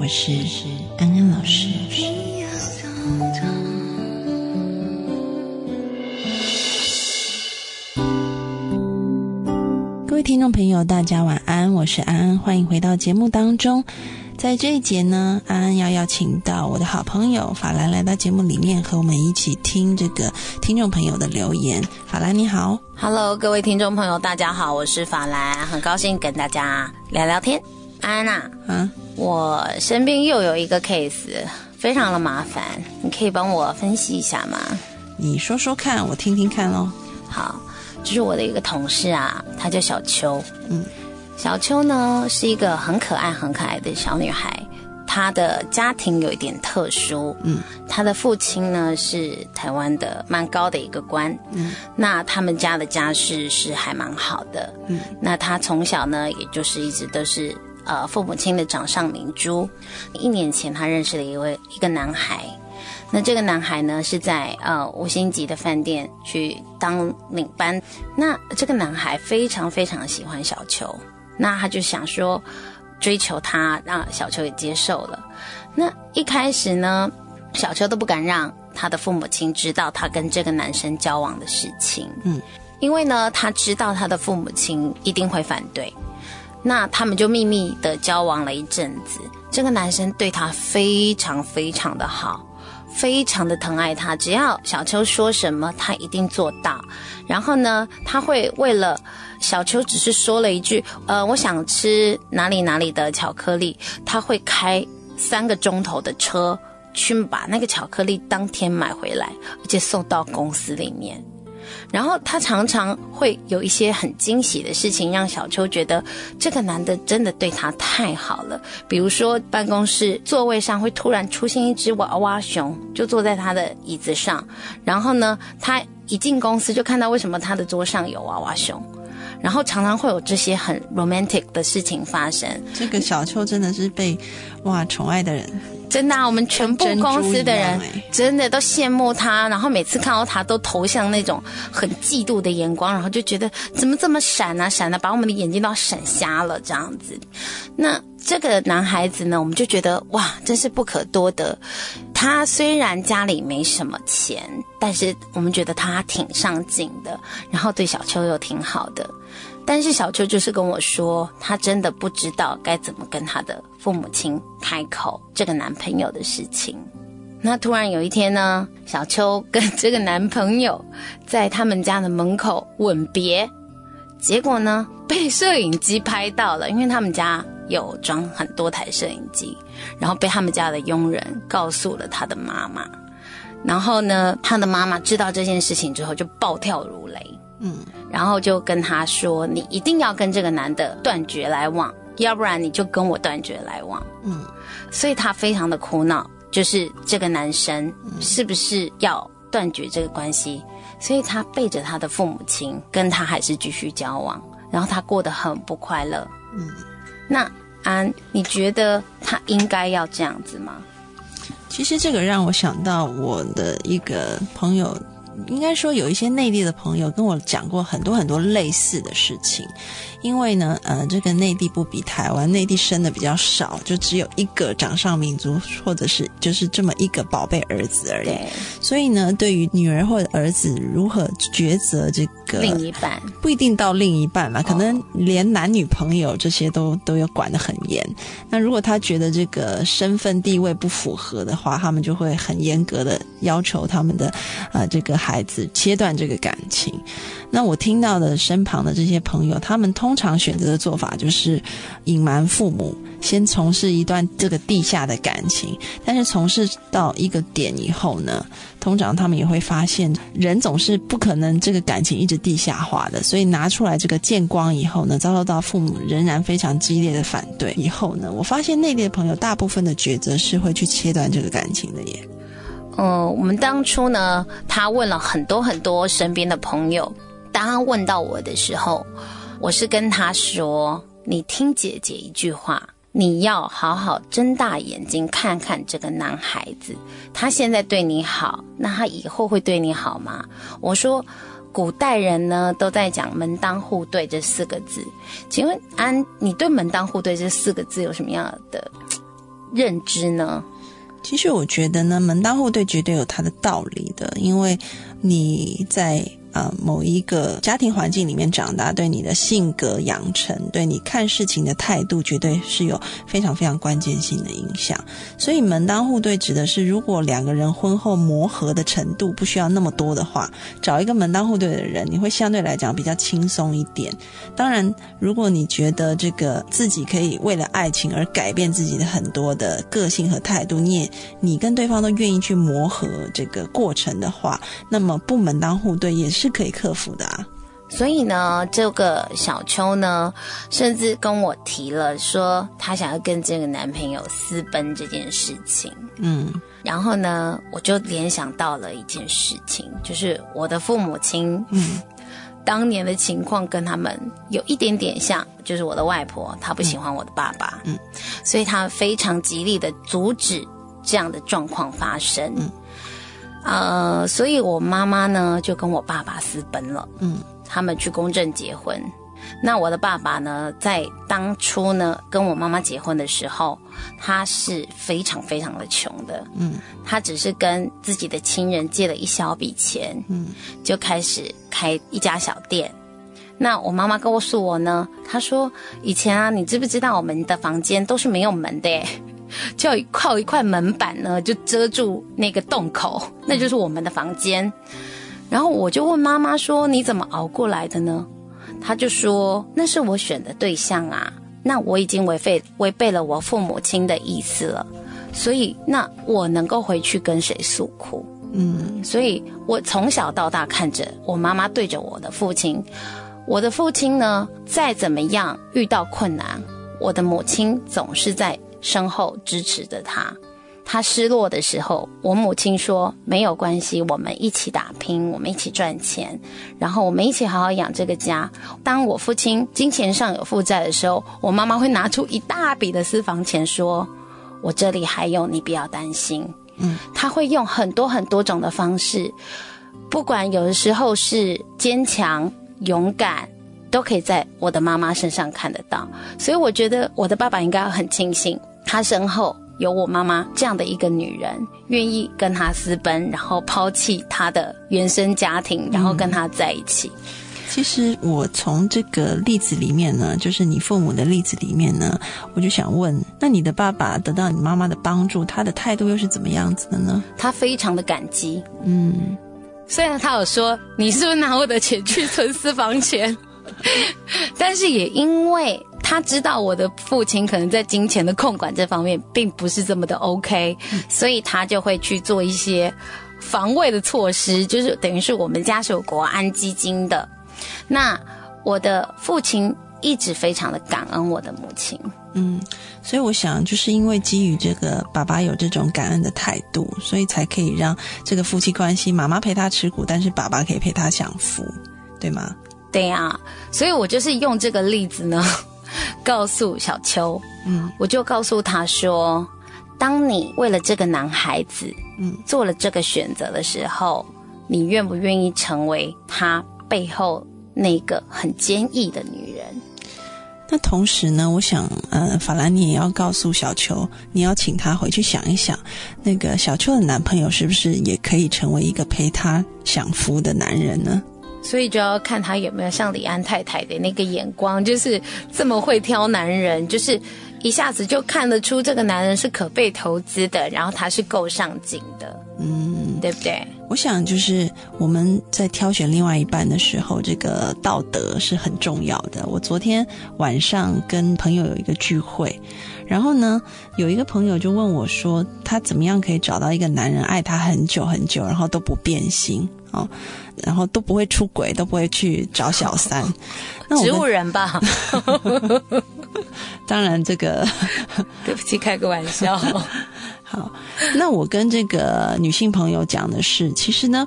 我是安安老师。各位听众朋友，大家晚安，我是安安，欢迎回到节目当中。在这一节呢，安安要邀请到我的好朋友法兰来到节目里面，和我们一起听这个听众朋友的留言。法兰你好，Hello，各位听众朋友，大家好，我是法兰，很高兴跟大家聊聊天。安安呐，嗯，我身边又有一个 case，非常的麻烦，你可以帮我分析一下吗？你说说看，我听听看哦。好。就是我的一个同事啊，她叫小秋。嗯，小秋呢是一个很可爱、很可爱的小女孩。她的家庭有一点特殊。嗯，她的父亲呢是台湾的蛮高的一个官。嗯，那他们家的家世是还蛮好的。嗯，那她从小呢，也就是一直都是呃父母亲的掌上明珠。一年前，他认识了一位一个男孩。那这个男孩呢，是在呃五星级的饭店去当领班。那这个男孩非常非常喜欢小秋，那他就想说追求她，让小秋也接受了。那一开始呢，小秋都不敢让他的父母亲知道他跟这个男生交往的事情，嗯，因为呢，他知道他的父母亲一定会反对。那他们就秘密的交往了一阵子，这个男生对她非常非常的好。非常的疼爱她，只要小秋说什么，他一定做到。然后呢，他会为了小秋只是说了一句，呃，我想吃哪里哪里的巧克力，他会开三个钟头的车去把那个巧克力当天买回来，而且送到公司里面。然后他常常会有一些很惊喜的事情，让小秋觉得这个男的真的对他太好了。比如说，办公室座位上会突然出现一只娃娃熊，就坐在他的椅子上。然后呢，他一进公司就看到为什么他的桌上有娃娃熊。然后常常会有这些很 romantic 的事情发生。这个小秋真的是被哇宠爱的人。真的，我们全部公司的人真的都羡慕他，然后每次看到他都投向那种很嫉妒的眼光，然后就觉得怎么这么闪啊闪的，把我们的眼睛都闪瞎了这样子。那这个男孩子呢，我们就觉得哇，真是不可多得。他虽然家里没什么钱，但是我们觉得他挺上进的，然后对小秋又挺好的。但是小秋就是跟我说，她真的不知道该怎么跟她的父母亲开口这个男朋友的事情。那突然有一天呢，小秋跟这个男朋友在他们家的门口吻别，结果呢被摄影机拍到了，因为他们家有装很多台摄影机，然后被他们家的佣人告诉了他的妈妈，然后呢，他的妈妈知道这件事情之后就暴跳如雷。嗯，然后就跟他说：“你一定要跟这个男的断绝来往，要不然你就跟我断绝来往。”嗯，所以他非常的苦恼，就是这个男生是不是要断绝这个关系？所以他背着他的父母亲跟他还是继续交往，然后他过得很不快乐。嗯，那安，你觉得他应该要这样子吗？其实这个让我想到我的一个朋友。应该说，有一些内地的朋友跟我讲过很多很多类似的事情。因为呢，呃，这个内地不比台湾，内地生的比较少，就只有一个掌上明珠，或者是就是这么一个宝贝儿子而已。所以呢，对于女儿或者儿子如何抉择这个另一半，不一定到另一半嘛，可能连男女朋友这些都都要管得很严。那如果他觉得这个身份地位不符合的话，他们就会很严格的要求他们的呃这个孩子切断这个感情。那我听到的身旁的这些朋友，他们通常选择的做法就是隐瞒父母，先从事一段这个地下的感情。但是从事到一个点以后呢，通常他们也会发现，人总是不可能这个感情一直地下化的，所以拿出来这个见光以后呢，遭受到父母仍然非常激烈的反对以后呢，我发现内地的朋友大部分的抉择是会去切断这个感情的耶。嗯，我们当初呢，他问了很多很多身边的朋友。当他问到我的时候，我是跟他说：“你听姐姐一句话，你要好好睁大眼睛看看这个男孩子，他现在对你好，那他以后会对你好吗？”我说：“古代人呢都在讲门当户对这四个字，请问安，你对门当户对这四个字有什么样的认知呢？”其实我觉得呢，门当户对绝对有它的道理的，因为你在。呃，某一个家庭环境里面长大，对你的性格养成，对你看事情的态度，绝对是有非常非常关键性的影响。所以门当户对指的是，如果两个人婚后磨合的程度不需要那么多的话，找一个门当户对的人，你会相对来讲比较轻松一点。当然，如果你觉得这个自己可以为了爱情而改变自己的很多的个性和态度，你也你跟对方都愿意去磨合这个过程的话，那么不门当户对也是。是可以克服的啊，所以呢，这个小秋呢，甚至跟我提了说，她想要跟这个男朋友私奔这件事情。嗯，然后呢，我就联想到了一件事情，就是我的父母亲，嗯，当年的情况跟他们有一点点像，就是我的外婆她不喜欢我的爸爸，嗯，所以她非常极力的阻止这样的状况发生。呃，所以我妈妈呢就跟我爸爸私奔了。嗯，他们去公证结婚。那我的爸爸呢，在当初呢跟我妈妈结婚的时候，他是非常非常的穷的。嗯，他只是跟自己的亲人借了一小笔钱，嗯，就开始开一家小店。那我妈妈告诉我呢，她说以前啊，你知不知道我们的房间都是没有门的？就要靠一块门板呢，就遮住那个洞口，那就是我们的房间。然后我就问妈妈说：“你怎么熬过来的呢？”她就说：“那是我选的对象啊，那我已经违背违背了我父母亲的意思了，所以那我能够回去跟谁诉苦？嗯，所以我从小到大看着我妈妈对着我的父亲，我的父亲呢，再怎么样遇到困难，我的母亲总是在。”身后支持着他，他失落的时候，我母亲说没有关系，我们一起打拼，我们一起赚钱，然后我们一起好好养这个家。当我父亲金钱上有负债的时候，我妈妈会拿出一大笔的私房钱，说我这里还有，你不要担心。嗯，他会用很多很多种的方式，不管有的时候是坚强勇敢。都可以在我的妈妈身上看得到，所以我觉得我的爸爸应该很庆幸，他身后有我妈妈这样的一个女人，愿意跟他私奔，然后抛弃他的原生家庭，然后跟他在一起。其实我从这个例子里面呢，就是你父母的例子里面呢，我就想问，那你的爸爸得到你妈妈的帮助，他的态度又是怎么样子的呢？他非常的感激，嗯，虽然他有说，你是不是拿我的钱去存私房钱？但是也因为他知道我的父亲可能在金钱的控管这方面并不是这么的 OK，所以他就会去做一些防卫的措施，就是等于是我们家是有国安基金的。那我的父亲一直非常的感恩我的母亲，嗯，所以我想就是因为基于这个爸爸有这种感恩的态度，所以才可以让这个夫妻关系，妈妈陪他吃苦，但是爸爸可以陪他享福，对吗？对呀，所以我就是用这个例子呢，告诉小秋，嗯，我就告诉他说，当你为了这个男孩子，嗯，做了这个选择的时候，你愿不愿意成为他背后那个很坚毅的女人？那同时呢，我想，呃，法兰你也要告诉小秋，你要请他回去想一想，那个小秋的男朋友是不是也可以成为一个陪他享福的男人呢？所以就要看他有没有像李安太太的那个眼光，就是这么会挑男人，就是一下子就看得出这个男人是可被投资的，然后他是够上进的，嗯，对不对？我想就是我们在挑选另外一半的时候，这个道德是很重要的。我昨天晚上跟朋友有一个聚会，然后呢，有一个朋友就问我说，他怎么样可以找到一个男人爱他很久很久，然后都不变心哦，然后都不会出轨，都不会去找小三？植物人吧？当然，这个 对不起，开个玩笑。好，那我跟这个女性朋友讲的是，其实呢，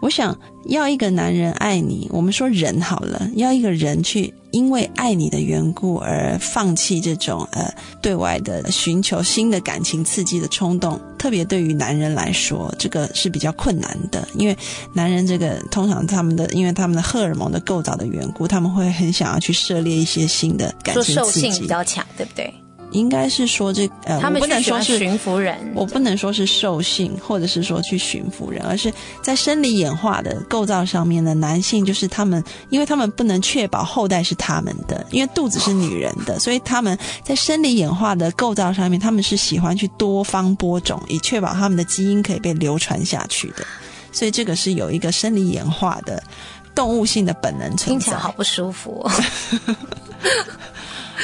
我想要一个男人爱你，我们说人好了，要一个人去因为爱你的缘故而放弃这种呃对外的寻求新的感情刺激的冲动，特别对于男人来说，这个是比较困难的，因为男人这个通常他们的因为他们的荷尔蒙的构造的缘故，他们会很想要去涉猎一些新的感情刺激，比较强，对不对？应该是说这呃，他们不能说是驯服人，我不能说是兽性，或者是说去驯服人，而是在生理演化的构造上面呢男性，就是他们，因为他们不能确保后代是他们的，因为肚子是女人的，所以他们在生理演化的构造上面，他们是喜欢去多方播种，以确保他们的基因可以被流传下去的，所以这个是有一个生理演化的动物性的本能存在。听起来好不舒服。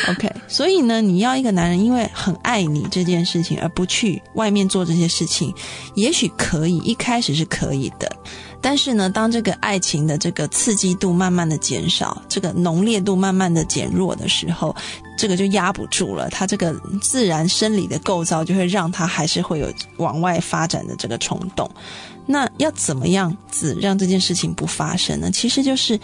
OK，所以呢，你要一个男人因为很爱你这件事情而不去外面做这些事情，也许可以，一开始是可以的。但是呢，当这个爱情的这个刺激度慢慢的减少，这个浓烈度慢慢的减弱的时候，这个就压不住了。他这个自然生理的构造就会让他还是会有往外发展的这个冲动。那要怎么样子让这件事情不发生呢？其实就是。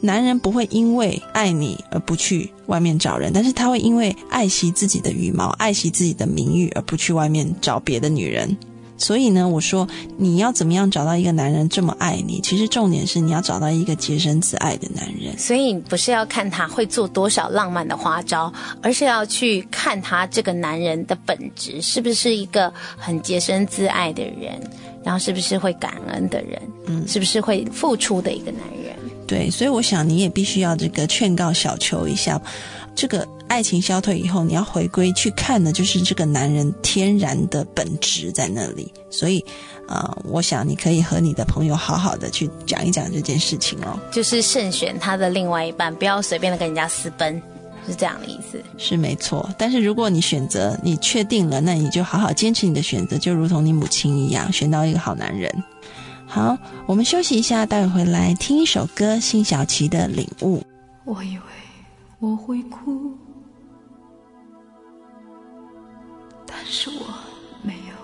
男人不会因为爱你而不去外面找人，但是他会因为爱惜自己的羽毛、爱惜自己的名誉而不去外面找别的女人。所以呢，我说你要怎么样找到一个男人这么爱你？其实重点是你要找到一个洁身自爱的男人。所以不是要看他会做多少浪漫的花招，而是要去看他这个男人的本质是不是一个很洁身自爱的人，然后是不是会感恩的人，嗯，是不是会付出的一个男人。对，所以我想你也必须要这个劝告小球一下，这个爱情消退以后，你要回归去看的，就是这个男人天然的本质在那里。所以，呃，我想你可以和你的朋友好好的去讲一讲这件事情哦。就是慎选他的另外一半，不要随便的跟人家私奔，是这样的意思。是没错，但是如果你选择你确定了，那你就好好坚持你的选择，就如同你母亲一样，选到一个好男人。好，我们休息一下，待会回来听一首歌，辛晓琪的《领悟》。我以为我会哭，但是我没有，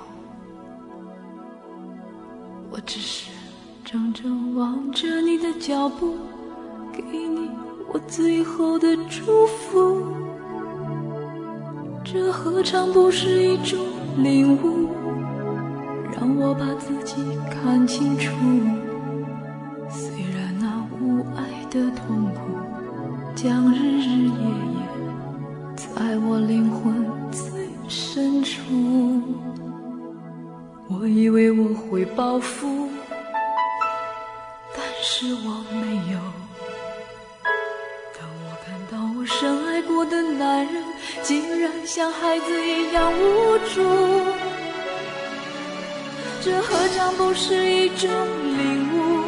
我只是怔怔望着你的脚步，给你我最后的祝福。这何尝不是一种领悟？让我把自己看清楚，虽然那无爱的痛苦将日日夜夜在我灵魂最深处。我以为我会报复，但是我没有。当我看到我深爱过的男人，竟然像孩子一样无助。这何尝不是一种领悟，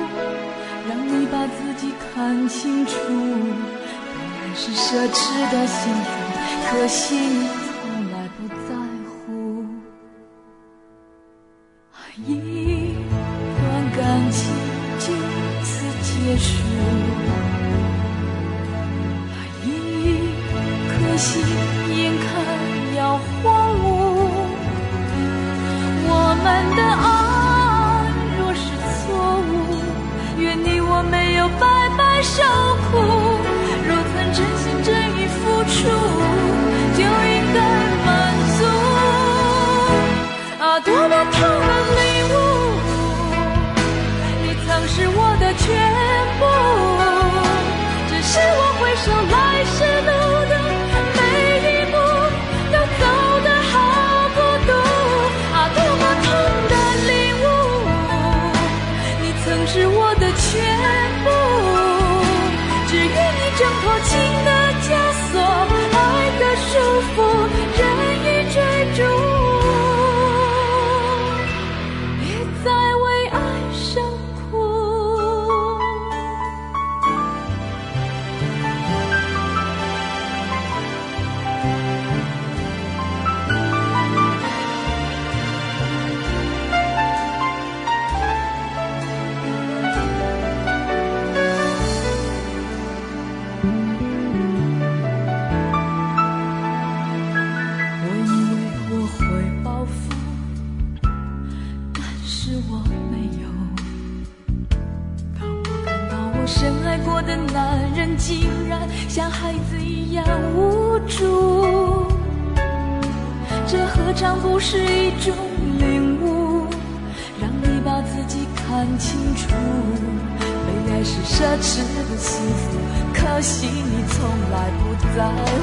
让你把自己看清楚。本来是奢侈的幸福，可惜来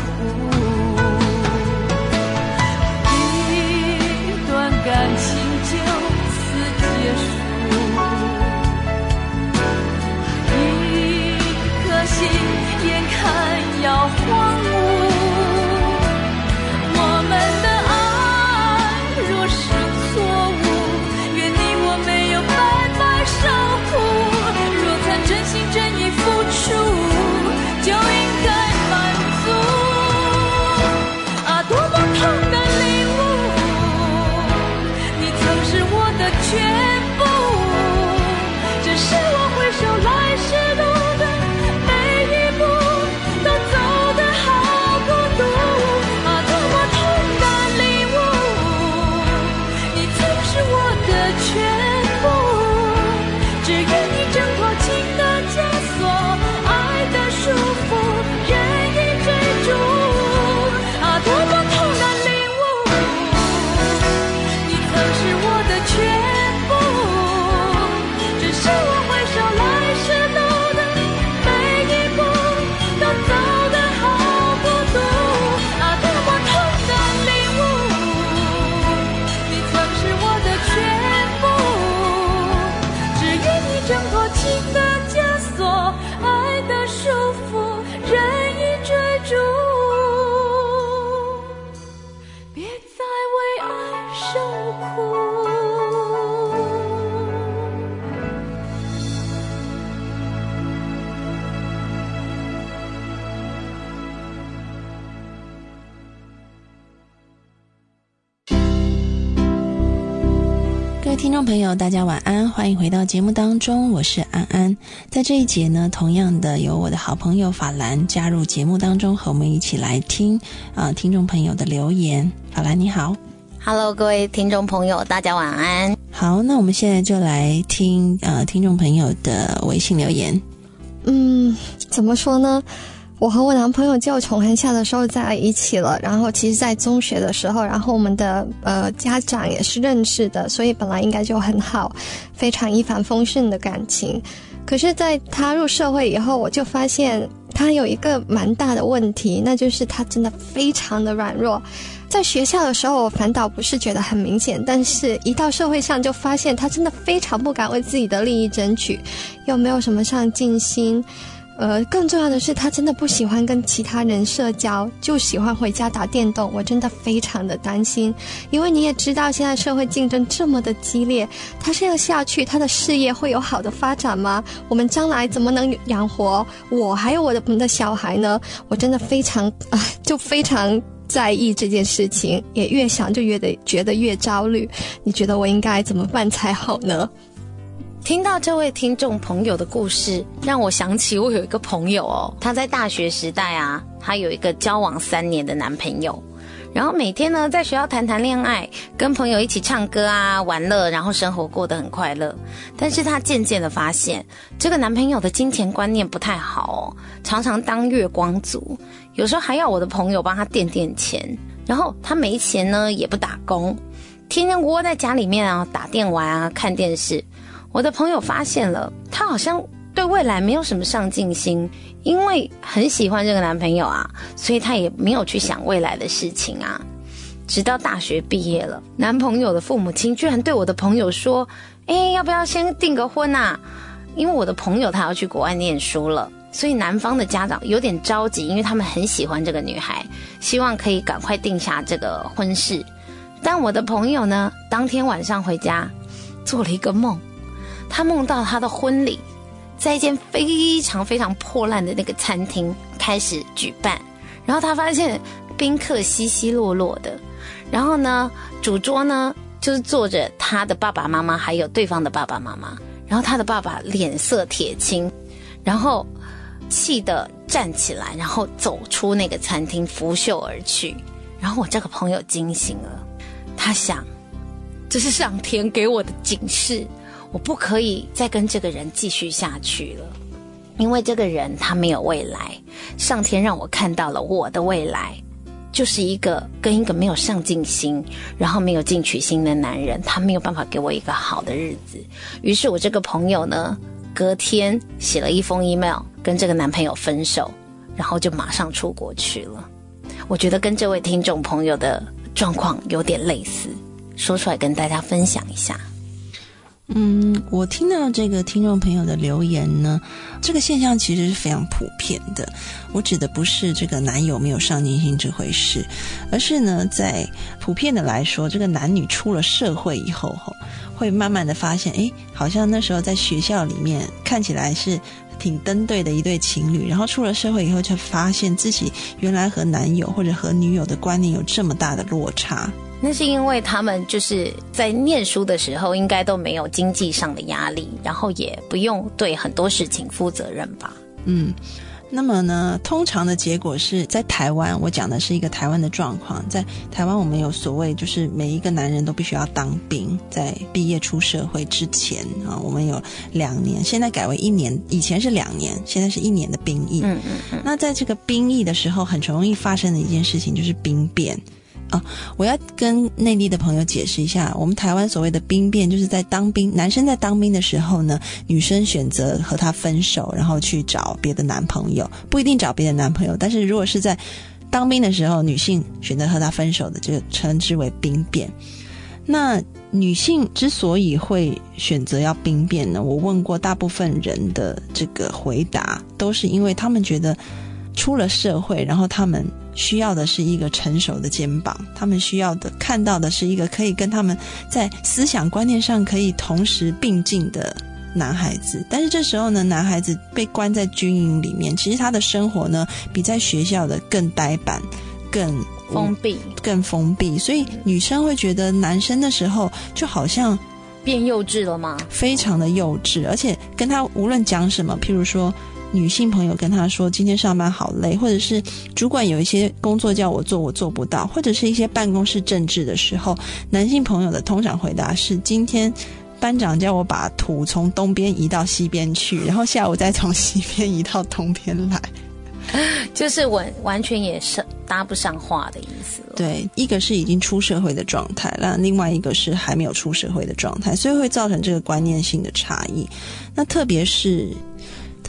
听众朋友，大家晚安，欢迎回到节目当中，我是安安。在这一节呢，同样的有我的好朋友法兰加入节目当中，和我们一起来听啊，听众朋友的留言。法兰你好，Hello，各位听众朋友，大家晚安。好，那我们现在就来听呃，听众朋友的微信留言。嗯，怎么说呢？我和我男朋友就从很小的时候在一起了，然后其实，在中学的时候，然后我们的呃家长也是认识的，所以本来应该就很好，非常一帆风顺的感情。可是，在他入社会以后，我就发现他有一个蛮大的问题，那就是他真的非常的软弱。在学校的时候，我反倒不是觉得很明显，但是一到社会上，就发现他真的非常不敢为自己的利益争取，又没有什么上进心。呃，更重要的是，他真的不喜欢跟其他人社交，就喜欢回家打电动。我真的非常的担心，因为你也知道，现在社会竞争这么的激烈，他这样下去，他的事业会有好的发展吗？我们将来怎么能养活我还有我的我们的小孩呢？我真的非常啊，就非常在意这件事情，也越想就越得觉得越焦虑。你觉得我应该怎么办才好呢？听到这位听众朋友的故事，让我想起我有一个朋友哦，他在大学时代啊，他有一个交往三年的男朋友，然后每天呢在学校谈谈恋爱，跟朋友一起唱歌啊玩乐，然后生活过得很快乐。但是他渐渐的发现，这个男朋友的金钱观念不太好哦，常常当月光族，有时候还要我的朋友帮他垫垫钱，然后他没钱呢也不打工，天天窝在家里面啊打电玩啊看电视。我的朋友发现了，她好像对未来没有什么上进心，因为很喜欢这个男朋友啊，所以她也没有去想未来的事情啊。直到大学毕业了，男朋友的父母亲居然对我的朋友说：“哎，要不要先订个婚啊？”因为我的朋友他要去国外念书了，所以男方的家长有点着急，因为他们很喜欢这个女孩，希望可以赶快定下这个婚事。但我的朋友呢，当天晚上回家做了一个梦。他梦到他的婚礼在一间非常非常破烂的那个餐厅开始举办，然后他发现宾客稀稀落落的，然后呢，主桌呢就是坐着他的爸爸妈妈还有对方的爸爸妈妈，然后他的爸爸脸色铁青，然后气得站起来，然后走出那个餐厅拂袖而去，然后我这个朋友惊醒了，他想。这是上天给我的警示，我不可以再跟这个人继续下去了，因为这个人他没有未来。上天让我看到了我的未来，就是一个跟一个没有上进心，然后没有进取心的男人，他没有办法给我一个好的日子。于是我这个朋友呢，隔天写了一封 email 跟这个男朋友分手，然后就马上出国去了。我觉得跟这位听众朋友的状况有点类似。说出来跟大家分享一下。嗯，我听到这个听众朋友的留言呢，这个现象其实是非常普遍的。我指的不是这个男友没有上进心这回事，而是呢，在普遍的来说，这个男女出了社会以后，哈，会慢慢的发现，哎，好像那时候在学校里面看起来是挺登对的一对情侣，然后出了社会以后，就发现自己原来和男友或者和女友的观念有这么大的落差。那是因为他们就是在念书的时候，应该都没有经济上的压力，然后也不用对很多事情负责任吧。嗯，那么呢，通常的结果是在台湾，我讲的是一个台湾的状况。在台湾，我们有所谓，就是每一个男人都必须要当兵，在毕业出社会之前啊，我们有两年，现在改为一年，以前是两年，现在是一年的兵役。嗯嗯嗯。那在这个兵役的时候，很容易发生的一件事情就是兵变。啊，我要跟内地的朋友解释一下，我们台湾所谓的兵变，就是在当兵，男生在当兵的时候呢，女生选择和他分手，然后去找别的男朋友，不一定找别的男朋友，但是如果是在当兵的时候，女性选择和他分手的，就称之为兵变。那女性之所以会选择要兵变呢，我问过大部分人的这个回答，都是因为他们觉得出了社会，然后他们。需要的是一个成熟的肩膀，他们需要的看到的是一个可以跟他们在思想观念上可以同时并进的男孩子。但是这时候呢，男孩子被关在军营里面，其实他的生活呢比在学校的更呆板、更封闭、更封闭。所以女生会觉得男生的时候就好像变幼稚了吗？非常的幼稚，而且跟他无论讲什么，譬如说。女性朋友跟他说：“今天上班好累，或者是主管有一些工作叫我做，我做不到，或者是一些办公室政治的时候，男性朋友的通常回答是：今天班长叫我把土从东边移到西边去，然后下午再从西边移到东边来，就是完完全也是搭不上话的意思。对，一个是已经出社会的状态，那另外一个是还没有出社会的状态，所以会造成这个观念性的差异。那特别是。”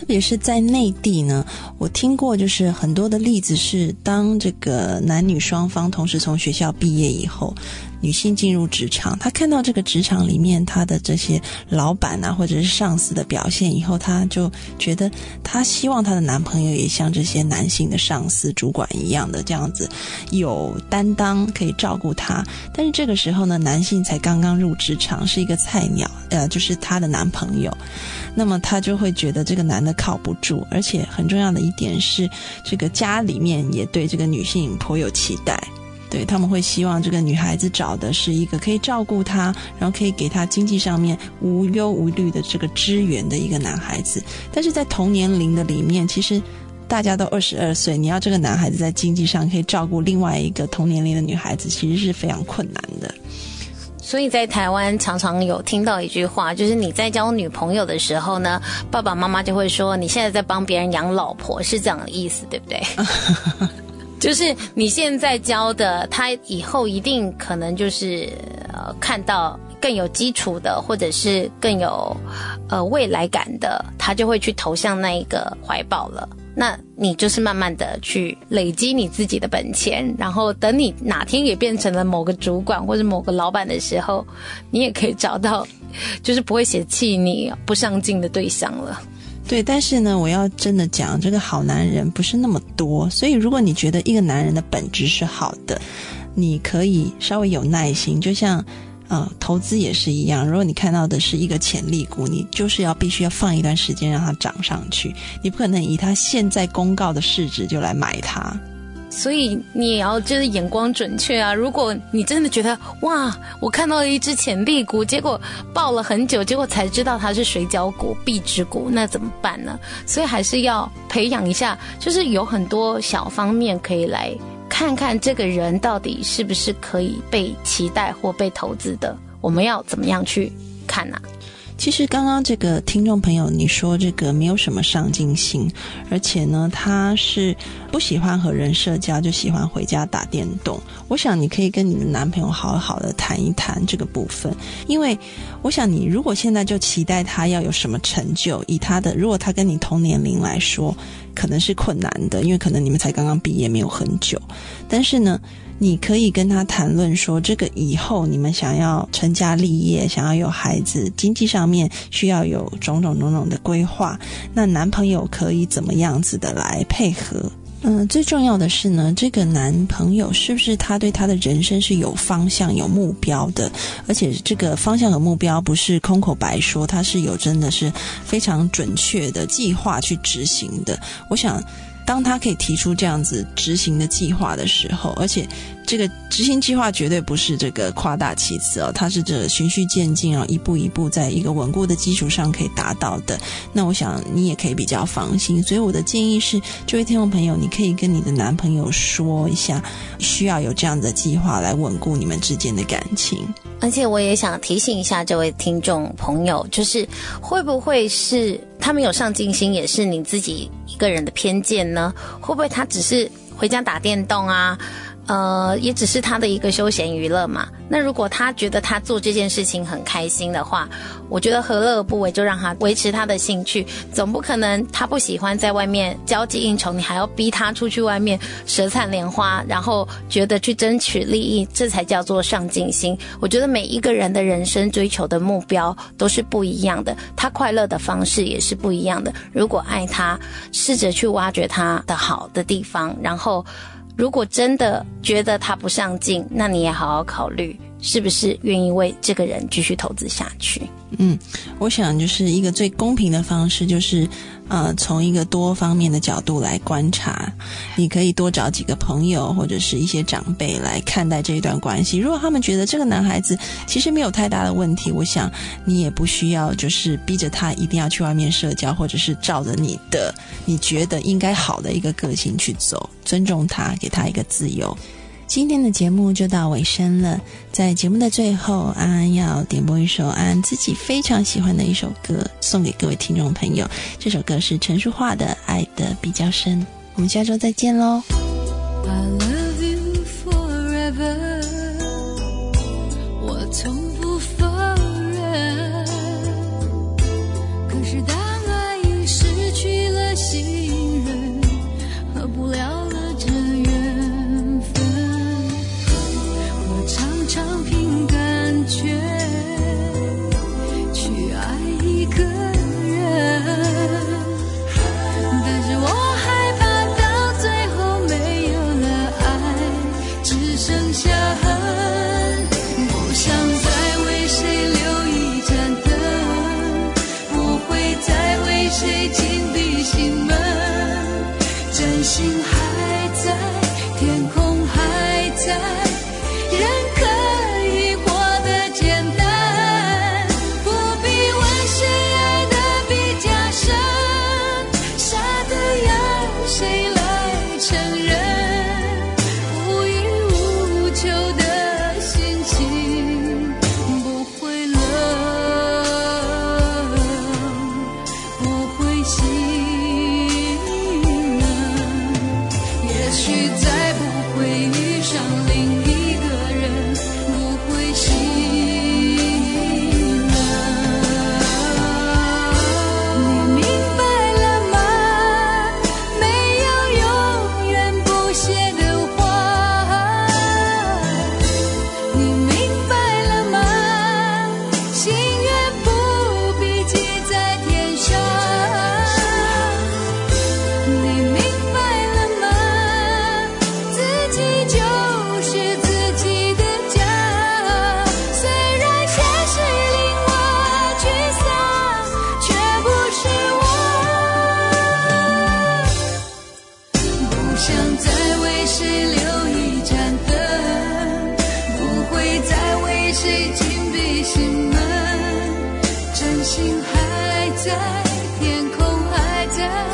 特别是在内地呢，我听过就是很多的例子是，当这个男女双方同时从学校毕业以后。女性进入职场，她看到这个职场里面她的这些老板啊，或者是上司的表现以后，她就觉得她希望她的男朋友也像这些男性的上司、主管一样的这样子有担当，可以照顾她。但是这个时候呢，男性才刚刚入职场，是一个菜鸟，呃，就是她的男朋友，那么她就会觉得这个男的靠不住，而且很重要的一点是，这个家里面也对这个女性颇有期待。对他们会希望这个女孩子找的是一个可以照顾她，然后可以给她经济上面无忧无虑的这个支援的一个男孩子。但是在同年龄的里面，其实大家都二十二岁，你要这个男孩子在经济上可以照顾另外一个同年龄的女孩子，其实是非常困难的。所以在台湾常常有听到一句话，就是你在交女朋友的时候呢，爸爸妈妈就会说你现在在帮别人养老婆，是这样的意思，对不对？就是你现在交的，他以后一定可能就是呃看到更有基础的，或者是更有呃未来感的，他就会去投向那一个怀抱了。那你就是慢慢的去累积你自己的本钱，然后等你哪天也变成了某个主管或者某个老板的时候，你也可以找到就是不会嫌弃你不上进的对象了。对，但是呢，我要真的讲，这个好男人不是那么多，所以如果你觉得一个男人的本质是好的，你可以稍微有耐心，就像，呃，投资也是一样，如果你看到的是一个潜力股，你就是要必须要放一段时间让它涨上去，你不可能以它现在公告的市值就来买它。所以你也要就是眼光准确啊！如果你真的觉得哇，我看到了一只潜力股，结果爆了很久，结果才知道它是水饺股、壁纸股，那怎么办呢？所以还是要培养一下，就是有很多小方面可以来看看这个人到底是不是可以被期待或被投资的。我们要怎么样去看呢？其实刚刚这个听众朋友，你说这个没有什么上进心，而且呢，他是不喜欢和人社交，就喜欢回家打电动。我想你可以跟你的男朋友好好的谈一谈这个部分，因为我想你如果现在就期待他要有什么成就，以他的如果他跟你同年龄来说，可能是困难的，因为可能你们才刚刚毕业没有很久，但是呢。你可以跟他谈论说，这个以后你们想要成家立业，想要有孩子，经济上面需要有种种种种的规划。那男朋友可以怎么样子的来配合？嗯，最重要的是呢，这个男朋友是不是他对他的人生是有方向、有目标的？而且这个方向和目标不是空口白说，他是有真的是非常准确的计划去执行的。我想。当他可以提出这样子执行的计划的时候，而且这个执行计划绝对不是这个夸大其词哦，它是这循序渐进啊，一步一步在一个稳固的基础上可以达到的。那我想你也可以比较放心。所以我的建议是，这位听众朋友，你可以跟你的男朋友说一下，需要有这样的计划来稳固你们之间的感情。而且我也想提醒一下这位听众朋友，就是会不会是他们有上进心，也是你自己一个人的偏见呢？会不会他只是回家打电动啊？呃，也只是他的一个休闲娱乐嘛。那如果他觉得他做这件事情很开心的话，我觉得何乐而不为？就让他维持他的兴趣。总不可能他不喜欢在外面交际应酬，你还要逼他出去外面舌灿莲花，然后觉得去争取利益，这才叫做上进心。我觉得每一个人的人生追求的目标都是不一样的，他快乐的方式也是不一样的。如果爱他，试着去挖掘他的好的地方，然后。如果真的觉得他不上进，那你也好好考虑，是不是愿意为这个人继续投资下去？嗯，我想就是一个最公平的方式，就是。呃，从一个多方面的角度来观察，你可以多找几个朋友或者是一些长辈来看待这一段关系。如果他们觉得这个男孩子其实没有太大的问题，我想你也不需要就是逼着他一定要去外面社交，或者是照着你的你觉得应该好的一个个性去走，尊重他，给他一个自由。今天的节目就到尾声了，在节目的最后，安安要点播一首安安自己非常喜欢的一首歌，送给各位听众朋友。这首歌是陈淑桦的《爱的比较深》。我们下周再见喽。我从不否认，可是当谁紧闭心门真心还在天空还在。